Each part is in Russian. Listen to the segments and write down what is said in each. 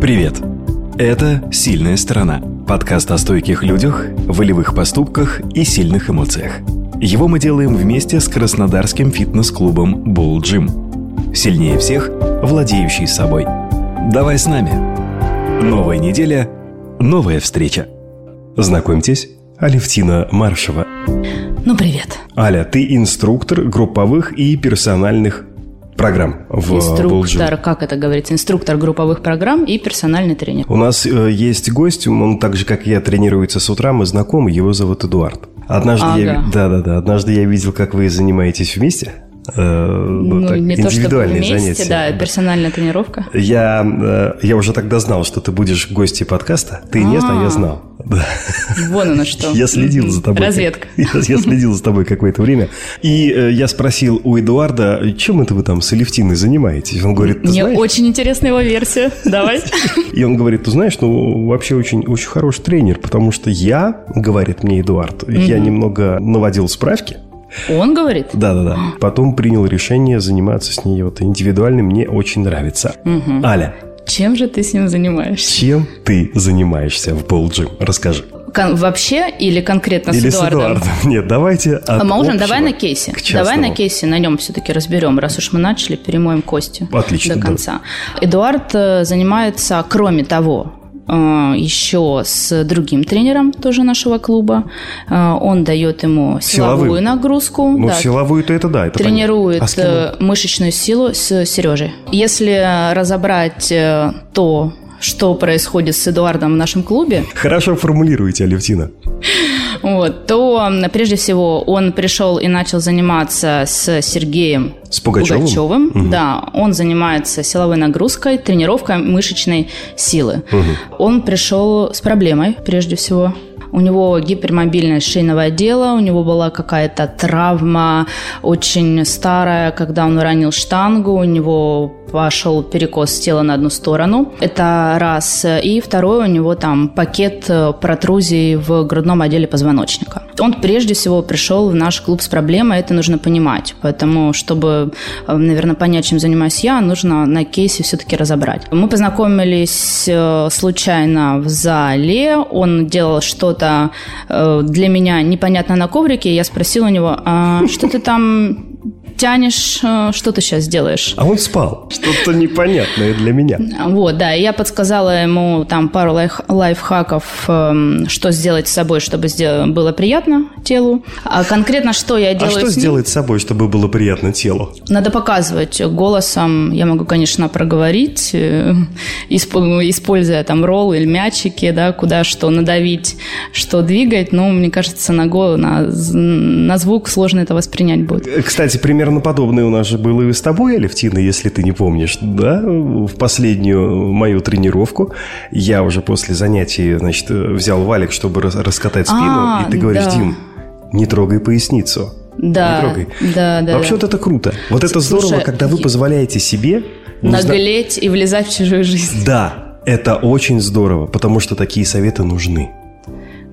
Привет! Это «Сильная сторона» – подкаст о стойких людях, волевых поступках и сильных эмоциях. Его мы делаем вместе с краснодарским фитнес-клубом Bull Gym. Сильнее всех, владеющий собой. Давай с нами. Новая неделя, новая встреча. Знакомьтесь, Алевтина Маршева. Ну, привет. Аля, ты инструктор групповых и персональных программ в Инструктор, как это говорится, инструктор групповых программ и персональный тренер. У нас э, есть гость, он так же, как я, тренируется с утра, мы знакомы, его зовут Эдуард. Однажды ага. я, да, да, да, однажды я видел, как вы занимаетесь вместе. Э, ну, так, не то, чтобы вместе, занятия. да, персональная тренировка. Я, э, я уже тогда знал, что ты будешь гостьей подкаста. Ты не знал, я знал. Да. Вон оно что. Я следил за тобой. Разведка. Я, я следил за тобой какое-то время. И э, я спросил у Эдуарда, чем это вы там с Алевтиной занимаетесь? Он говорит, ты Мне знаешь? очень интересная его версия. Давай. И он говорит, ты знаешь, ну, вообще очень, очень хороший тренер, потому что я, говорит мне Эдуард, я немного наводил справки, он говорит? Да, да, да. Потом принял решение заниматься с ней вот индивидуально. Мне очень нравится. Угу. Аля. Чем же ты с ним занимаешься? Чем ты занимаешься в Болджим? Расскажи. Кон- вообще или конкретно или с Эдуардом? С Эдуардом. Нет, давайте от а Можем, давай на кейсе. Давай на кейсе на нем все-таки разберем, раз уж мы начали, перемоем кости Отлично, до конца. Да. Эдуард э, занимается, кроме того, еще с другим тренером тоже нашего клуба. Э, он дает ему силовую Силовым. нагрузку. Ну, да. силовую-то это да, это Тренирует а э, мышечную силу с Сережей. Если разобрать то, что происходит с Эдуардом в нашем клубе. Хорошо формулируете, Алевтина. Вот, то прежде всего он пришел и начал заниматься с Сергеем с Пугачевым. Пугачевым. Угу. Да, он занимается силовой нагрузкой, тренировкой мышечной силы. Угу. Он пришел с проблемой, прежде всего. У него гипермобильность шейного отдела, у него была какая-то травма очень старая, когда он ранил штангу, у него пошел перекос тела на одну сторону. Это раз. И второе, у него там пакет э, протрузий в грудном отделе позвоночника. Он прежде всего пришел в наш клуб с проблемой, это нужно понимать. Поэтому, чтобы, э, наверное, понять, чем занимаюсь я, нужно на кейсе все-таки разобрать. Мы познакомились э, случайно в зале. Он делал что-то для меня непонятно на коврике. Я спросила у него, а что ты там тянешь, э, что ты сейчас делаешь? А он спал. Что-то непонятное для меня. Вот, да. Я подсказала ему там пару лайф лайфхаков, эм, что сделать с собой, чтобы было приятно телу. А конкретно что я делаю А что сделать с собой, чтобы было приятно телу? Надо показывать голосом. Я могу, конечно, проговорить, э, используя там ролл или мячики, да, куда что надавить, что двигать. Но мне кажется, на, на, на звук сложно это воспринять будет. Кстати, пример примерно подобное у нас же было и с тобой, Алевтина, если ты не помнишь, да? В последнюю мою тренировку я уже после занятий, значит, взял валик, чтобы раскатать спину, а, и ты говоришь, да. Дим, не трогай поясницу. Да, не трогай. да, да. Вообще да. вот это круто. Вот это Слушай, здорово, когда вы позволяете себе... Наглеть зна... и влезать в чужую жизнь. Да, это очень здорово, потому что такие советы нужны.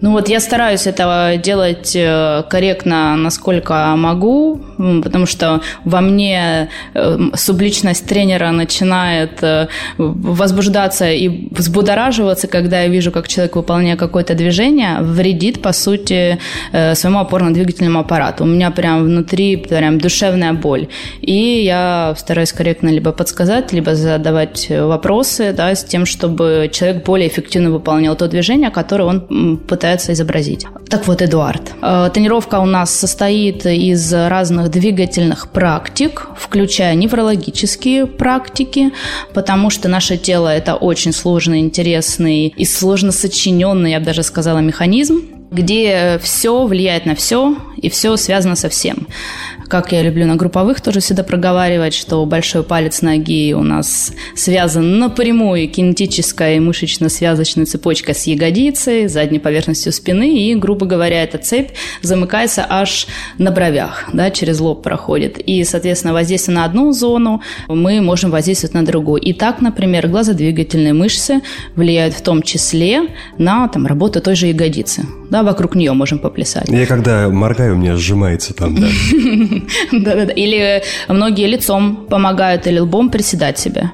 Ну вот я стараюсь это делать э, корректно, насколько могу, потому что во мне э, субличность тренера начинает э, возбуждаться и взбудораживаться, когда я вижу, как человек, выполняя какое-то движение, вредит, по сути, своему опорно-двигательному аппарату. У меня прям внутри прям душевная боль. И я стараюсь корректно либо подсказать, либо задавать вопросы да, с тем, чтобы человек более эффективно выполнял то движение, которое он пытается пытается изобразить. Так вот, Эдуард. Э, тренировка у нас состоит из разных двигательных практик, включая неврологические практики, потому что наше тело – это очень сложный, интересный и сложно сочиненный, я бы даже сказала, механизм, где все влияет на все, и все связано со всем. Как я люблю на групповых тоже всегда проговаривать, что большой палец ноги у нас связан напрямую кинетической мышечно-связочной цепочкой с ягодицей, задней поверхностью спины, и, грубо говоря, эта цепь замыкается аж на бровях, да, через лоб проходит. И, соответственно, воздействие на одну зону мы можем воздействовать на другую. И так, например, глазодвигательные мышцы влияют в том числе на там, работу той же ягодицы. Да, вокруг нее можем поплясать. Я когда моргаю, у меня сжимается там, да. Да-да-да. Или многие лицом помогают, или лбом приседать себе.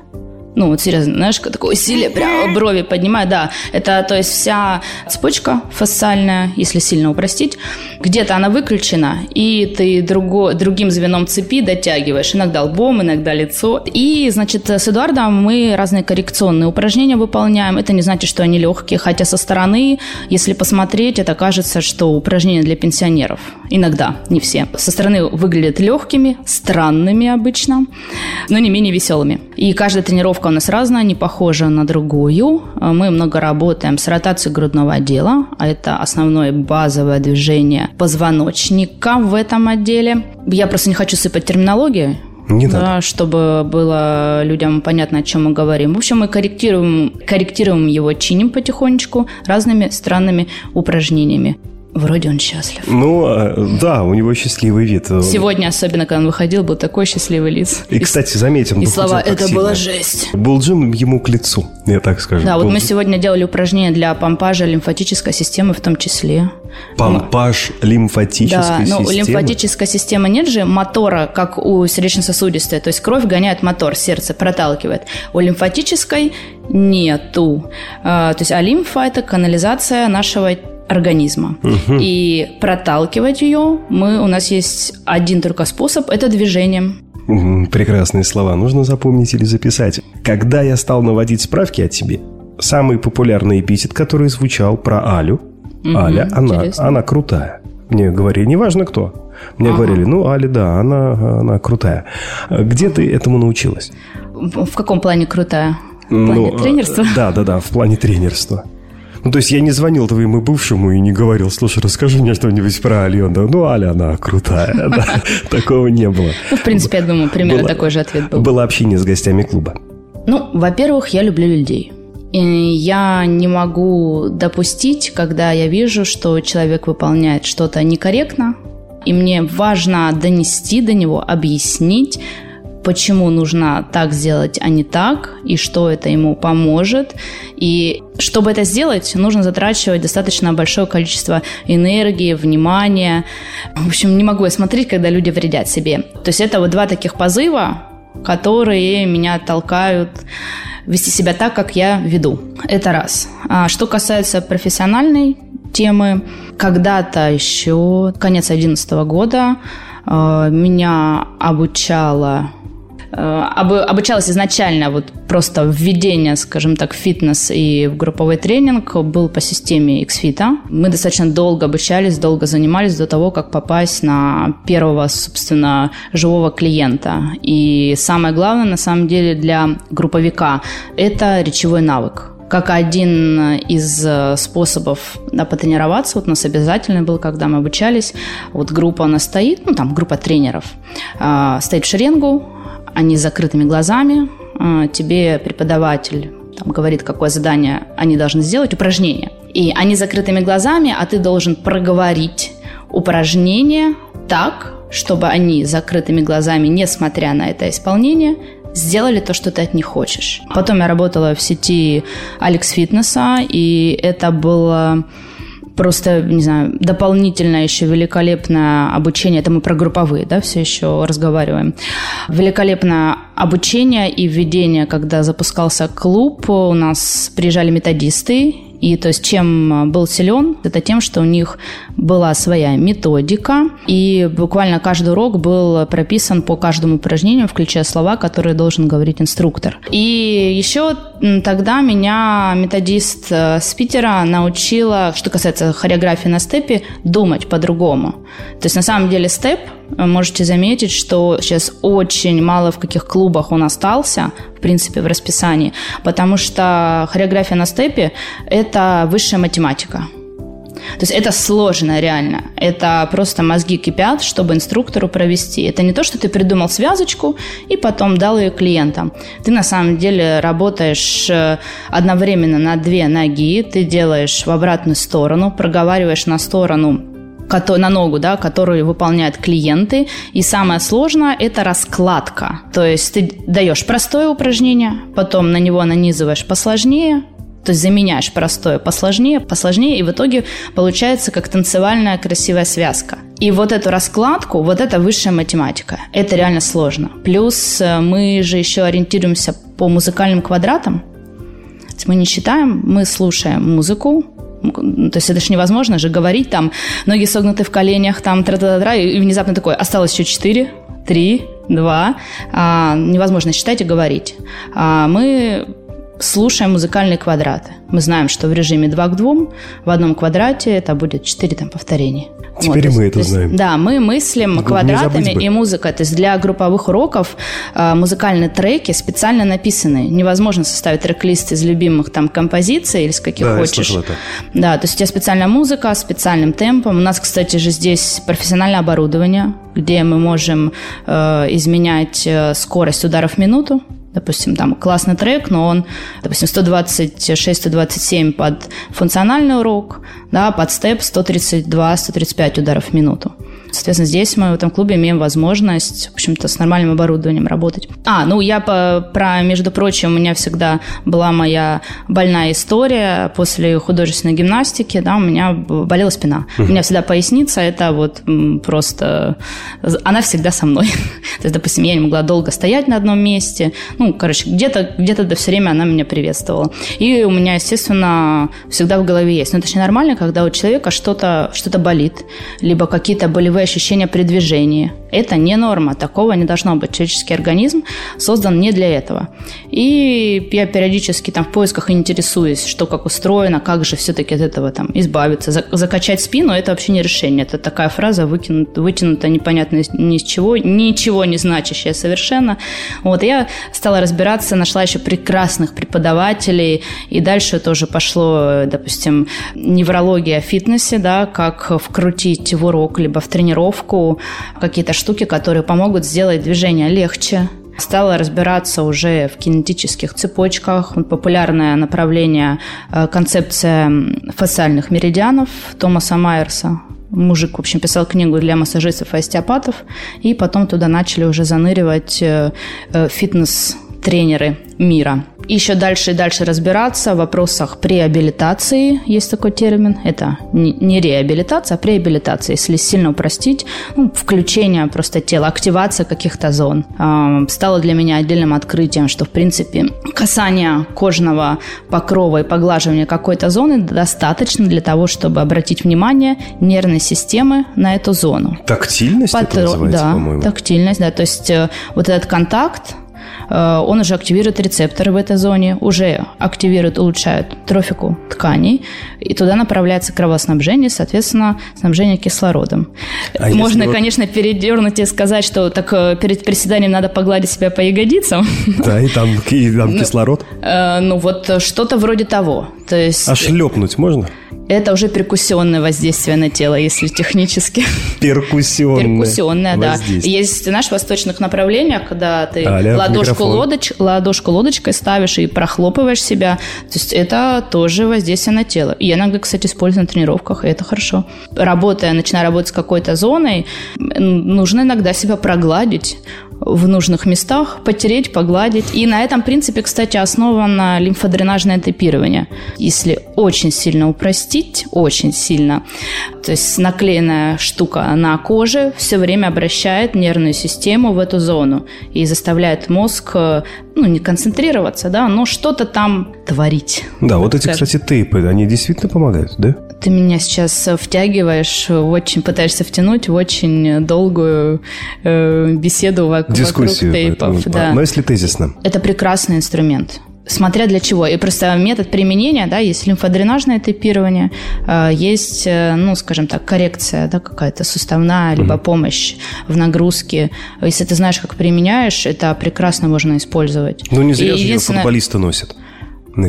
Ну, вот серьезно, знаешь, такое усилие, прямо брови поднимаю, да. Это, то есть, вся цепочка фасциальная, если сильно упростить, где-то она выключена, и ты друго, другим звеном цепи дотягиваешь, иногда лбом, иногда лицо. И, значит, с Эдуардом мы разные коррекционные упражнения выполняем. Это не значит, что они легкие, хотя со стороны, если посмотреть, это кажется, что упражнения для пенсионеров. Иногда, не все. Со стороны выглядят легкими, странными обычно, но не менее веселыми. И каждая тренировка у нас разная, не похожа на другую. Мы много работаем с ротацией грудного отдела, а это основное базовое движение позвоночника в этом отделе. Я просто не хочу сыпать терминологию, не да, надо. чтобы было людям понятно, о чем мы говорим. В общем, мы корректируем, корректируем его, чиним потихонечку разными странными упражнениями. Вроде он счастлив. Ну, а, да, у него счастливый вид. Сегодня, особенно, когда он выходил, был такой счастливый лиц. И, кстати, заметим, И слова «это сильно. была жесть». Булджим ему к лицу, я так скажу. Да, вот мы сегодня делали упражнения для помпажа лимфатической системы в том числе. Помпаж лимфатической Да, ну, системы. лимфатической системы нет же мотора, как у сердечно-сосудистой. То есть кровь гоняет мотор, сердце проталкивает. У лимфатической нету. А, то есть, а лимфа – это канализация нашего организма. И проталкивать ее мы, у нас есть один только способ – это движением. Прекрасные слова. Нужно запомнить или записать. Когда я стал наводить справки о тебе, самый популярный эпитет, который звучал про Алю. Мгм, Аля, она, интересно. она крутая. Мне говорили, неважно кто. Мне Ага. говорили, ну, Аля, да, она, она крутая. Где ты этому научилась? В каком плане крутая? В плане Ну, тренерства? Да, да, да, в плане тренерства. Ну, то есть я не звонил твоему бывшему и не говорил, слушай, расскажи мне что-нибудь про да, ну, Аля, она крутая. Такого не было. Ну, в принципе, я думаю, примерно такой же ответ был. Было общение с гостями клуба. Ну, во-первых, я люблю людей. И я не могу допустить, когда я вижу, что человек выполняет что-то некорректно, и мне важно донести до него, объяснить, почему нужно так сделать, а не так, и что это ему поможет. И чтобы это сделать, нужно затрачивать достаточно большое количество энергии, внимания. В общем, не могу я смотреть, когда люди вредят себе. То есть это вот два таких позыва, которые меня толкают вести себя так, как я веду. Это раз. А что касается профессиональной темы, когда-то еще, конец 2011 года, э, меня обучала обу- обучалась изначально вот просто введение, скажем так, в фитнес и в групповой тренинг был по системе XFIT. Мы достаточно долго обучались, долго занимались до того, как попасть на первого, собственно, живого клиента. И самое главное, на самом деле, для групповика – это речевой навык как один из э, способов да, потренироваться. Вот у нас обязательный был, когда мы обучались. Вот группа у нас стоит, ну там группа тренеров, а, стоит в шеренгу, они с закрытыми глазами, а, тебе преподаватель там, говорит, какое задание они должны сделать, упражнение. И они с закрытыми глазами, а ты должен проговорить упражнение так, чтобы они с закрытыми глазами, несмотря на это исполнение, сделали то, что ты от них хочешь. Потом я работала в сети Алекс Фитнеса, и это было просто, не знаю, дополнительное еще великолепное обучение. Это мы про групповые, да, все еще разговариваем. Великолепное обучение и введение, когда запускался клуб, у нас приезжали методисты, и то есть чем был силен, это тем, что у них была своя методика, и буквально каждый урок был прописан по каждому упражнению, включая слова, которые должен говорить инструктор. И еще тогда меня методист э, с Питера научила, что касается хореографии на степе, думать по-другому. То есть на самом деле степ э, можете заметить, что сейчас очень мало в каких клубах он остался, в принципе, в расписании, потому что хореография на степе – это высшая математика. То есть это сложно реально. Это просто мозги кипят, чтобы инструктору провести. Это не то, что ты придумал связочку и потом дал ее клиентам. Ты на самом деле работаешь э, одновременно на две ноги, ты делаешь в обратную сторону, проговариваешь на сторону на ногу, да, которую выполняют клиенты. И самое сложное – это раскладка. То есть ты даешь простое упражнение, потом на него нанизываешь посложнее, То есть заменяешь простое посложнее, посложнее, и в итоге получается как танцевальная красивая связка. И вот эту раскладку, вот это высшая математика. Это реально сложно. Плюс э, мы же еще ориентируемся по музыкальным квадратам. Мы не считаем, мы слушаем музыку, то есть это же невозможно же говорить там, ноги согнуты в коленях, там тра тра тра и внезапно такое, осталось еще четыре, три, два. А, невозможно считать и говорить. А, мы слушаем музыкальные квадраты. Мы знаем, что в режиме 2 к 2 в одном квадрате это будет 4 там, повторения. Теперь вот, мы есть, это знаем. Да, мы мыслим не квадратами и музыкой. То есть для групповых уроков э, музыкальные треки специально написаны. Невозможно составить трек-лист из любимых там композиций или с каких да, хочешь. Я это. Да, то есть у тебя специальная музыка, специальным темпом. У нас, кстати же, здесь профессиональное оборудование, где мы можем э, изменять э, скорость ударов в минуту допустим, там классный трек, но он, допустим, 126-127 под функциональный урок, да, под степ 132-135 ударов в минуту. Соответственно, здесь мы в этом клубе имеем возможность, в общем-то, с нормальным оборудованием работать. А, ну я по, про, между прочим, у меня всегда была моя больная история после художественной гимнастики, да, у меня болела спина. У меня всегда поясница, это вот просто, она всегда со мной. То есть, допустим, я не могла долго стоять на одном месте, ну, короче, где-то где то все время она меня приветствовала. И у меня, естественно, всегда в голове есть. Но это же нормально, когда у человека что-то что болит, либо какие-то болевые болевые ощущения при движении. Это не норма, такого не должно быть. Человеческий организм создан не для этого. И я периодически там в поисках интересуюсь, что как устроено, как же все-таки от этого там избавиться. Закачать спину – это вообще не решение. Это такая фраза, выкинута, вытянута непонятно ни с чего, ничего не значащая совершенно. Вот, я стала разбираться, нашла еще прекрасных преподавателей, и дальше тоже пошло, допустим, неврология о фитнесе, да, как вкрутить в урок, либо в тренировку тренировку, какие-то штуки, которые помогут сделать движение легче, Стала разбираться уже в кинетических цепочках. Популярное направление э, концепция фасциальных меридианов Томаса Майерса. Мужик, в общем, писал книгу для массажистов и остеопатов, и потом туда начали уже заныривать э, фитнес-тренеры мира. Еще дальше и дальше разбираться в вопросах преабилитации, есть такой термин. Это не реабилитация, а преабилитация, если сильно упростить. Ну, включение просто тела, активация каких-то зон. Стало для меня отдельным открытием, что, в принципе, касание кожного покрова и поглаживание какой-то зоны достаточно для того, чтобы обратить внимание нервной системы на эту зону. Тактильность Патр... это называется, да, по-моему? тактильность, да. То есть э, вот этот контакт, он уже активирует рецепторы в этой зоне, уже активирует, улучшает трофику тканей, и туда направляется кровоснабжение, соответственно, снабжение кислородом. А Можно, вот... конечно, передернуть и сказать, что так э, перед приседанием надо погладить себя по ягодицам. Да, и там, и там ну, кислород? Э, ну, вот что-то вроде того. То есть... А шлепнуть можно? Это уже перкуссионное воздействие на тело, если технически. Перкуссионное. Перкуссионное, да. Есть, знаешь, в восточных направлениях, когда ты Аля, ладошку, лодоч, ладошку лодочкой ставишь и прохлопываешь себя. То есть это тоже воздействие на тело. И я иногда, кстати, использую на тренировках, и это хорошо. Работая, начиная работать с какой-то зоной, нужно иногда себя прогладить в нужных местах, потереть, погладить. И на этом принципе, кстати, основано лимфодренажное типирование. Если очень сильно упростить, очень сильно, то есть наклеенная штука на коже все время обращает нервную систему в эту зону и заставляет мозг ну, не концентрироваться, да, но что-то там творить. Да, вот эти, кстати, тейпы, они действительно помогают, да? Ты меня сейчас втягиваешь, очень пытаешься втянуть в очень долгую э, беседу вокруг, Дискуссию, вокруг тейпов. Поэтому, да. Но если тезисно. Это прекрасный инструмент смотря для чего. И просто метод применения, да, есть лимфодренажное тейпирование, э, есть, э, ну, скажем так, коррекция, да, какая-то суставная, либо угу. помощь в нагрузке. Если ты знаешь, как применяешь, это прекрасно можно использовать. Ну, не зря же единственное... футболисты носят.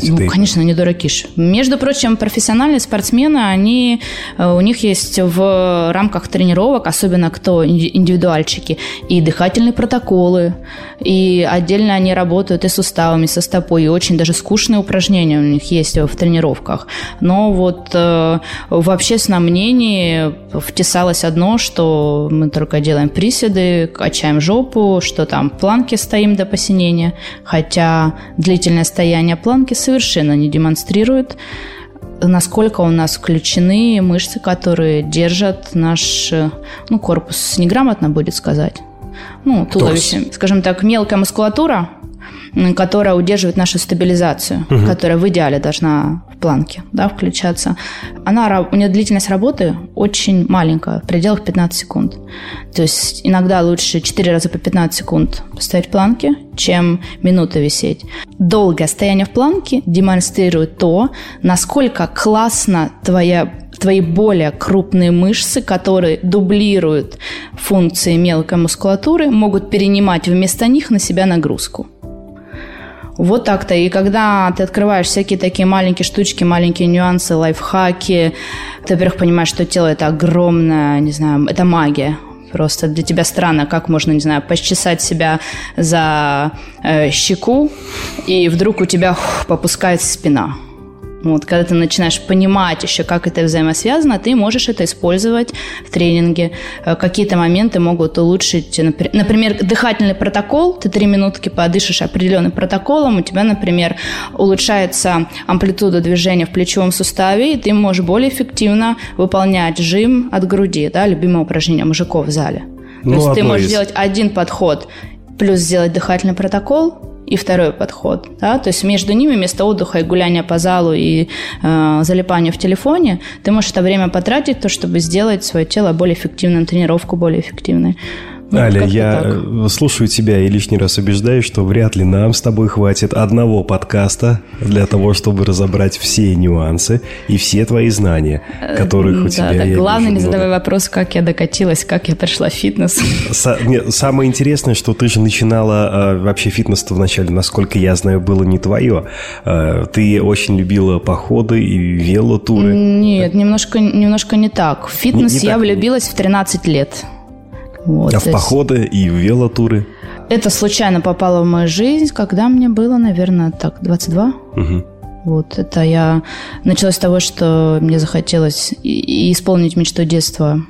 Ну, конечно, не дураки ж. Между прочим, профессиональные спортсмены, они, э, у них есть в рамках тренировок, особенно кто индивидуальчики, и дыхательные протоколы, и отдельно они работают и с суставами, со стопой, и очень даже скучные упражнения у них есть в тренировках. Но вот э, в общественном мнении втесалось одно, что мы только делаем приседы, качаем жопу, что там планки стоим до посинения, хотя длительное стояние планки совершенно не демонстрирует насколько у нас включены мышцы, которые держат наш ну, корпус, неграмотно будет сказать. Ну, туловище. Торс. Скажем так, мелкая мускулатура, которая удерживает нашу стабилизацию, угу. которая в идеале должна в планке да, включаться. Она, у нее длительность работы очень маленькая, в пределах 15 секунд. То есть иногда лучше 4 раза по 15 секунд стоять в планке, чем минуту висеть. Долгое стояние в планке демонстрирует то, насколько классно твоя твои более крупные мышцы, которые дублируют функции мелкой мускулатуры, могут перенимать вместо них на себя нагрузку. Вот так-то. И когда ты открываешь всякие такие маленькие штучки, маленькие нюансы, лайфхаки, ты, во-первых, понимаешь, что тело это огромное, не знаю, это магия. Просто для тебя странно, как можно, не знаю, почесать себя за э, щеку, и вдруг у тебя фух, попускается спина. Вот, когда ты начинаешь понимать еще, как это взаимосвязано, ты можешь это использовать в тренинге. Э, какие-то моменты могут улучшить, например, дыхательный протокол. Ты три минутки подышишь определенным протоколом, у тебя, например, улучшается амплитуда движения в плечевом суставе, и ты можешь более эффективно выполнять жим от груди, да, любимое упражнение мужиков в зале. Ну, То есть ты можешь из... сделать один подход, плюс сделать дыхательный протокол, и второй подход. Да? То есть между ними вместо отдыха и гуляния по залу и э, залипания в телефоне ты можешь это время потратить, то, чтобы сделать свое тело более эффективным, тренировку более эффективной. Ну, Аля, я так. Э, слушаю тебя и лишний раз убеждаюсь, что вряд ли нам с тобой хватит одного подкаста для того, чтобы разобрать все нюансы и все твои знания, э, которых у да, тебя да, Главное, не задавай вопрос, как я докатилась, как я пришла в фитнес. Нет, самое интересное, что ты же начинала э, вообще фитнес вначале, насколько я знаю, было не твое. Э, ты очень любила походы и велотуры. Нет, немножко, немножко не так. В фитнес не, не я так. влюбилась в 13 лет. Вот, а в походы и в велотуры? Это случайно попало в мою жизнь, когда мне было, наверное, так, 22. Угу. Вот, это я... Началось с того, что мне захотелось исполнить мечту детства,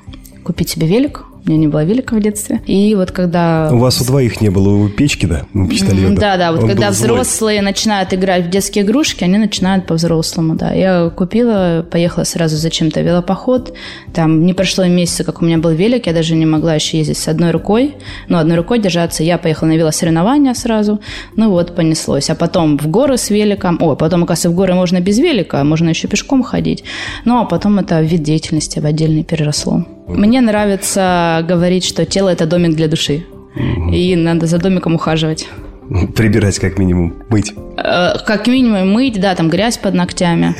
купить себе велик. У меня не было велика в детстве. И вот когда... У вас у двоих не было у печки, да? У пистолета. Да, да. Вот Он когда взрослые злой. начинают играть в детские игрушки, они начинают по-взрослому, да. Я купила, поехала сразу зачем-то велопоход. Там не прошло месяца, как у меня был велик, я даже не могла еще ездить с одной рукой. Ну, одной рукой держаться. Я поехала на велосоревнования сразу. Ну вот, понеслось. А потом в горы с великом. О, потом, оказывается, в горы можно без велика, можно еще пешком ходить. Ну, а потом это вид деятельности в отдельный переросло. Мне нравится говорить, что тело – это домик для души. И надо за домиком ухаживать. Прибирать как минимум, мыть. Э, как минимум мыть, да, там грязь под ногтями.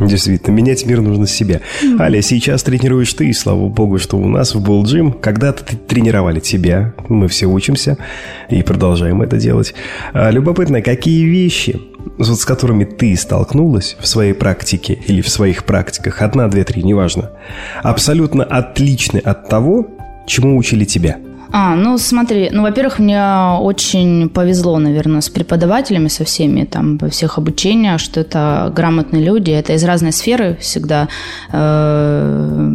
Действительно, менять мир нужно с себя. Аля, сейчас тренируешь ты, и слава богу, что у нас в Булджим когда-то тренировали тебя. Мы все учимся и продолжаем это делать. А, любопытно, какие вещи вот с которыми ты столкнулась в своей практике или в своих практиках, одна, две, три, неважно, абсолютно отличны от того, чему учили тебя? А, ну смотри, ну, во-первых, мне очень повезло, наверное, с преподавателями, со всеми, там, во всех обучениях, что это грамотные люди, это из разной сферы всегда. Э,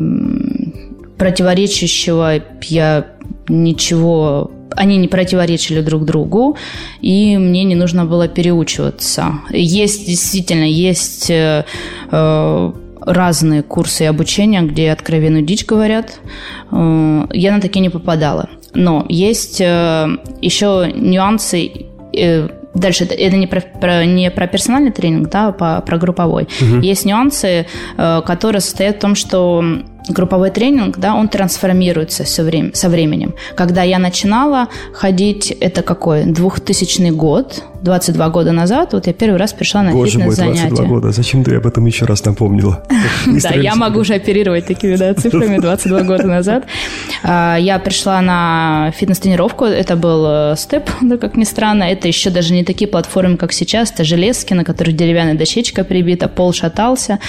противоречащего я ничего они не противоречили друг другу, и мне не нужно было переучиваться. Есть, действительно, есть э, э, разные курсы обучения, где откровенную дичь говорят. Э, я на такие не попадала. Но есть э, еще нюансы э, Дальше это, не, про, про, не про персональный тренинг, да, а про групповой. Угу. Есть нюансы, э, которые состоят в том, что групповой тренинг, да, он трансформируется все время, со временем. Когда я начинала ходить, это какой? 2000 год, 22 года назад, вот я первый раз пришла на фитнес-занятия. 22 года, зачем ты об этом еще раз напомнила? Да, я могу уже оперировать такими цифрами 22 года назад. А, я пришла на фитнес-тренировку, это был э, степ, да, как ни странно, это еще даже не такие платформы, как сейчас, это железки, на которых деревянная дощечка прибита, пол шатался.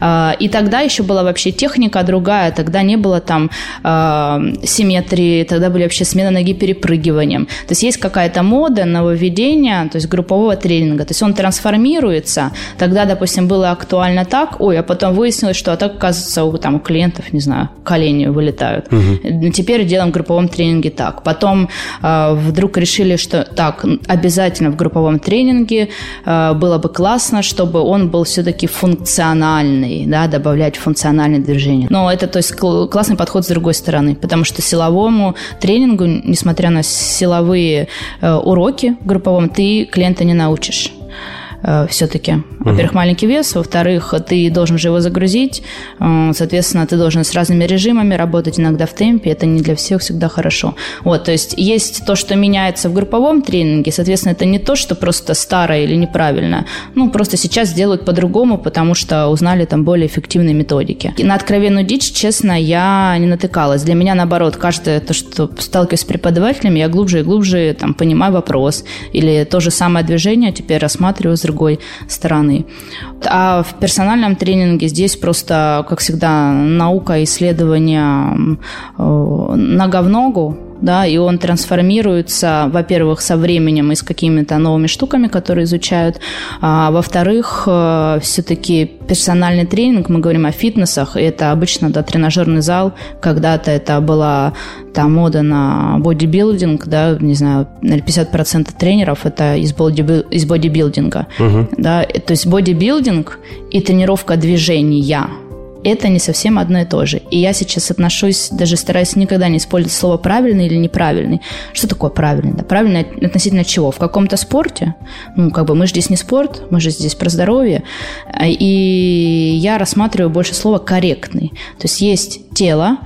А, и тогда еще была вообще техника другая, тогда не было там а, симметрии, тогда были вообще смена ноги перепрыгиванием. То есть есть какая-то мода, нововведение, то есть группового тренинга. То есть он трансформируется. Тогда, допустим, было актуально так, ой, а потом выяснилось, что а так, оказывается, у, там, у клиентов, не знаю, колени вылетают. Угу. Теперь делаем в групповом тренинге так. Потом э, вдруг решили, что так, обязательно в групповом тренинге э, было бы классно, чтобы он был все-таки функциональный, да, добавлять функциональные движения. Но это, то есть, классный подход с другой стороны, потому что силовому тренингу, несмотря на силовые э, уроки в групповом, ты клиента не научишь. Э, все-таки. Во-первых, маленький вес, во-вторых, ты должен же его загрузить, э, соответственно, ты должен с разными режимами работать иногда в темпе, это не для всех всегда хорошо. Вот, то есть есть то, что меняется в групповом тренинге, соответственно, это не то, что просто старое или неправильно, ну, просто сейчас делают по-другому, потому что узнали там более эффективные методики. И на откровенную дичь, честно, я не натыкалась. Для меня, наоборот, каждое то, что сталкиваюсь с преподавателями, я глубже и глубже там понимаю вопрос. Или то же самое движение теперь рассматриваю с другой стороны. А в персональном тренинге здесь просто, как всегда, наука, исследования э, нога в ногу, да, и он трансформируется, во-первых, со временем и с какими-то новыми штуками, которые изучают, а во-вторых, э, все-таки персональный тренинг, мы говорим о фитнесах, и это обычно, да, тренажерный зал, когда-то это была там мода на бодибилдинг, да, не знаю, 50% тренеров это из, боди, из бодибилдинга, угу. да, то есть бодибилдинг и тренировка движения – это не совсем одно и то же. И я сейчас отношусь, даже стараюсь никогда не использовать слово правильный или неправильный. Что такое правильный? Да, правильный относительно чего? В каком-то спорте? Ну, как бы мы же здесь не спорт, мы же здесь про здоровье. И я рассматриваю больше слова корректный. То есть есть тело,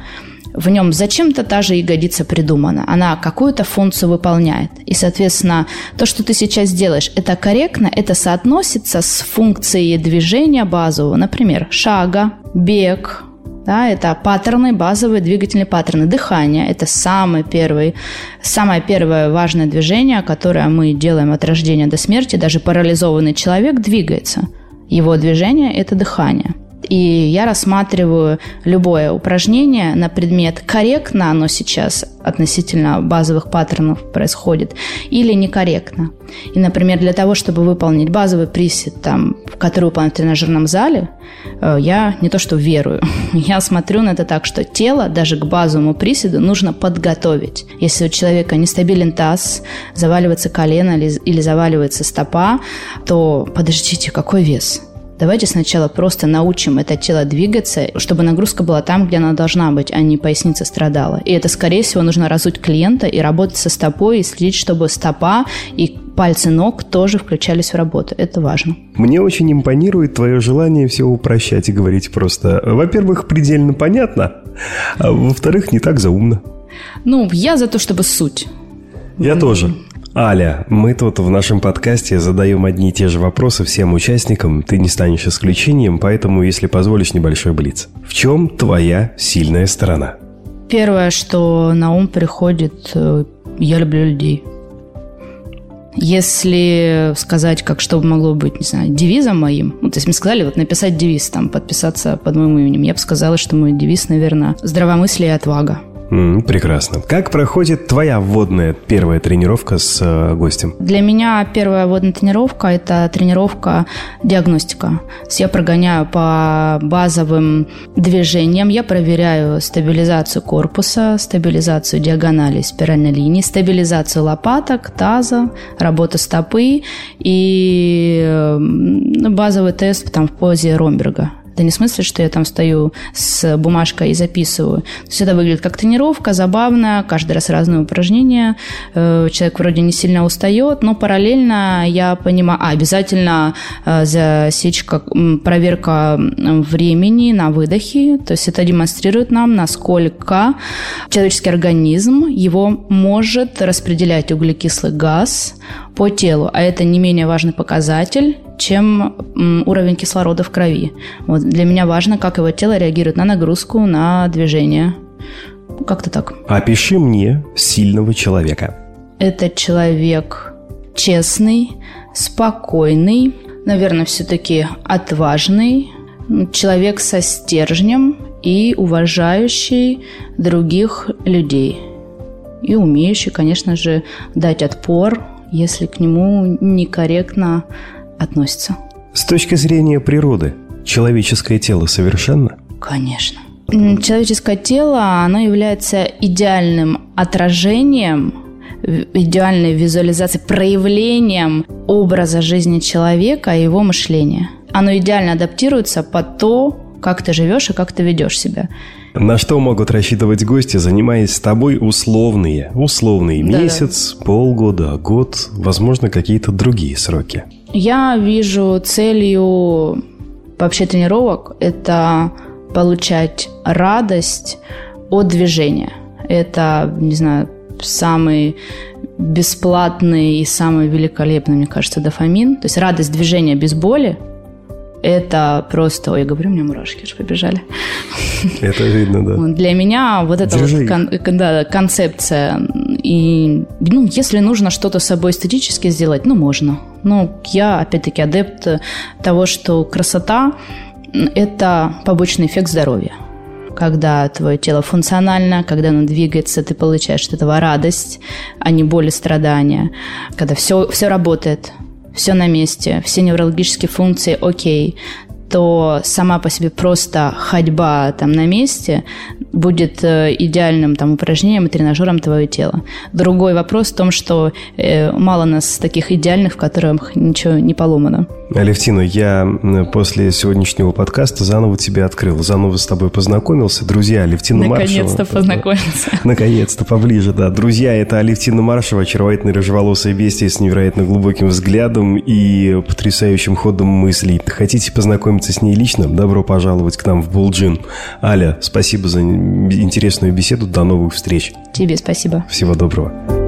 в нем зачем-то та же ягодица придумана. Она какую-то функцию выполняет. И, соответственно, то, что ты сейчас делаешь, это корректно, это соотносится с функцией движения базового, например, шага, бег, да, это паттерны, базовые двигательные паттерны. Дыхание – это самый первый, самое первое важное движение, которое мы делаем от рождения до смерти. Даже парализованный человек двигается. Его движение – это дыхание. И я рассматриваю любое упражнение на предмет, корректно оно сейчас относительно базовых паттернов происходит или некорректно. И, например, для того, чтобы выполнить базовый присед, там, который выполнен в тренажерном зале, э, я не то что верую, я смотрю на это так, что тело даже к базовому приседу нужно подготовить. Если у человека нестабилен таз, заваливается колено или, или заваливается стопа, то подождите, какой вес? Давайте сначала просто научим это тело двигаться, чтобы нагрузка была там, где она должна быть, а не поясница страдала. И это, скорее всего, нужно разуть клиента и работать со стопой, и следить, чтобы стопа и пальцы ног тоже включались в работу. Это важно. Мне очень импонирует твое желание все упрощать и говорить просто. Во-первых, предельно понятно, а во-вторых, не так заумно. Ну, я за то, чтобы суть. Я тоже. Аля, мы тут в нашем подкасте задаем одни и те же вопросы всем участникам, ты не станешь исключением, поэтому, если позволишь, небольшой блиц. В чем твоя сильная сторона? Первое, что на ум приходит, э, я люблю людей. Если сказать, как что бы могло быть, не знаю, девизом моим, ну, то есть мне сказали вот написать девиз, там, подписаться под моим именем, я бы сказала, что мой девиз, наверное, здравомыслие и отвага. Mm, прекрасно. Как проходит твоя вводная первая тренировка с э, гостем? Для меня первая вводная тренировка – это тренировка диагностика. Я прогоняю по базовым движениям, я проверяю стабилизацию корпуса, стабилизацию диагонали спиральной линии, стабилизацию лопаток, таза, работу стопы и базовый тест там, в позе Ромберга. Это не в смысле, что я там стою с бумажкой и записываю. То есть это выглядит как тренировка, забавно, каждый раз разные упражнения. Э, человек вроде не сильно устает, но параллельно я понимаю... А, обязательно э, засечка, проверка времени на выдохе. То есть это демонстрирует нам, насколько человеческий организм его может распределять углекислый газ по телу. А это не менее важный показатель, чем уровень кислорода в крови. Вот для меня важно, как его тело реагирует на нагрузку, на движение. Как-то так. Опиши мне сильного человека. Это человек честный, спокойный, наверное, все-таки отважный, человек со стержнем и уважающий других людей. И умеющий, конечно же, дать отпор если к нему некорректно относятся. С точки зрения природы, человеческое тело совершенно? Конечно. Человеческое тело, оно является идеальным отражением идеальной визуализацией, проявлением образа жизни человека и его мышления. Оно идеально адаптируется под то, как ты живешь и как ты ведешь себя. На что могут рассчитывать гости, занимаясь с тобой условные, условный да, месяц, полгода, год, возможно, какие-то другие сроки? Я вижу целью вообще тренировок – это получать радость от движения. Это, не знаю, самый бесплатный и самый великолепный, мне кажется, дофамин. То есть радость движения без боли – это просто... Ой, я говорю, у меня мурашки же побежали. Это видно, да. Для меня вот эта вот кон, да, концепция. И, ну, если нужно что-то с собой эстетически сделать, ну, можно. Ну, я, опять-таки, адепт того, что красота – это побочный эффект здоровья когда твое тело функционально, когда оно двигается, ты получаешь от этого радость, а не боль и страдания. Когда все, все работает, все на месте, все неврологические функции окей, то сама по себе просто ходьба там на месте будет э, идеальным там упражнением и тренажером твоего тела. Другой вопрос в том, что э, мало нас таких идеальных, в которых ничего не поломано. Алевтина, я после сегодняшнего подкаста заново тебя открыл, заново с тобой познакомился. Друзья, Алевтина Маршева. Наконец-то познакомился. Наконец-то, поближе, да. Друзья, это Алевтина Маршева, очаровательная рыжеволосая бестия с невероятно глубоким взглядом и потрясающим ходом мыслей. Хотите познакомиться с ней лично? Добро пожаловать к нам в Булджин. Аля, спасибо за интересную беседу. До новых встреч. Тебе спасибо. Всего доброго.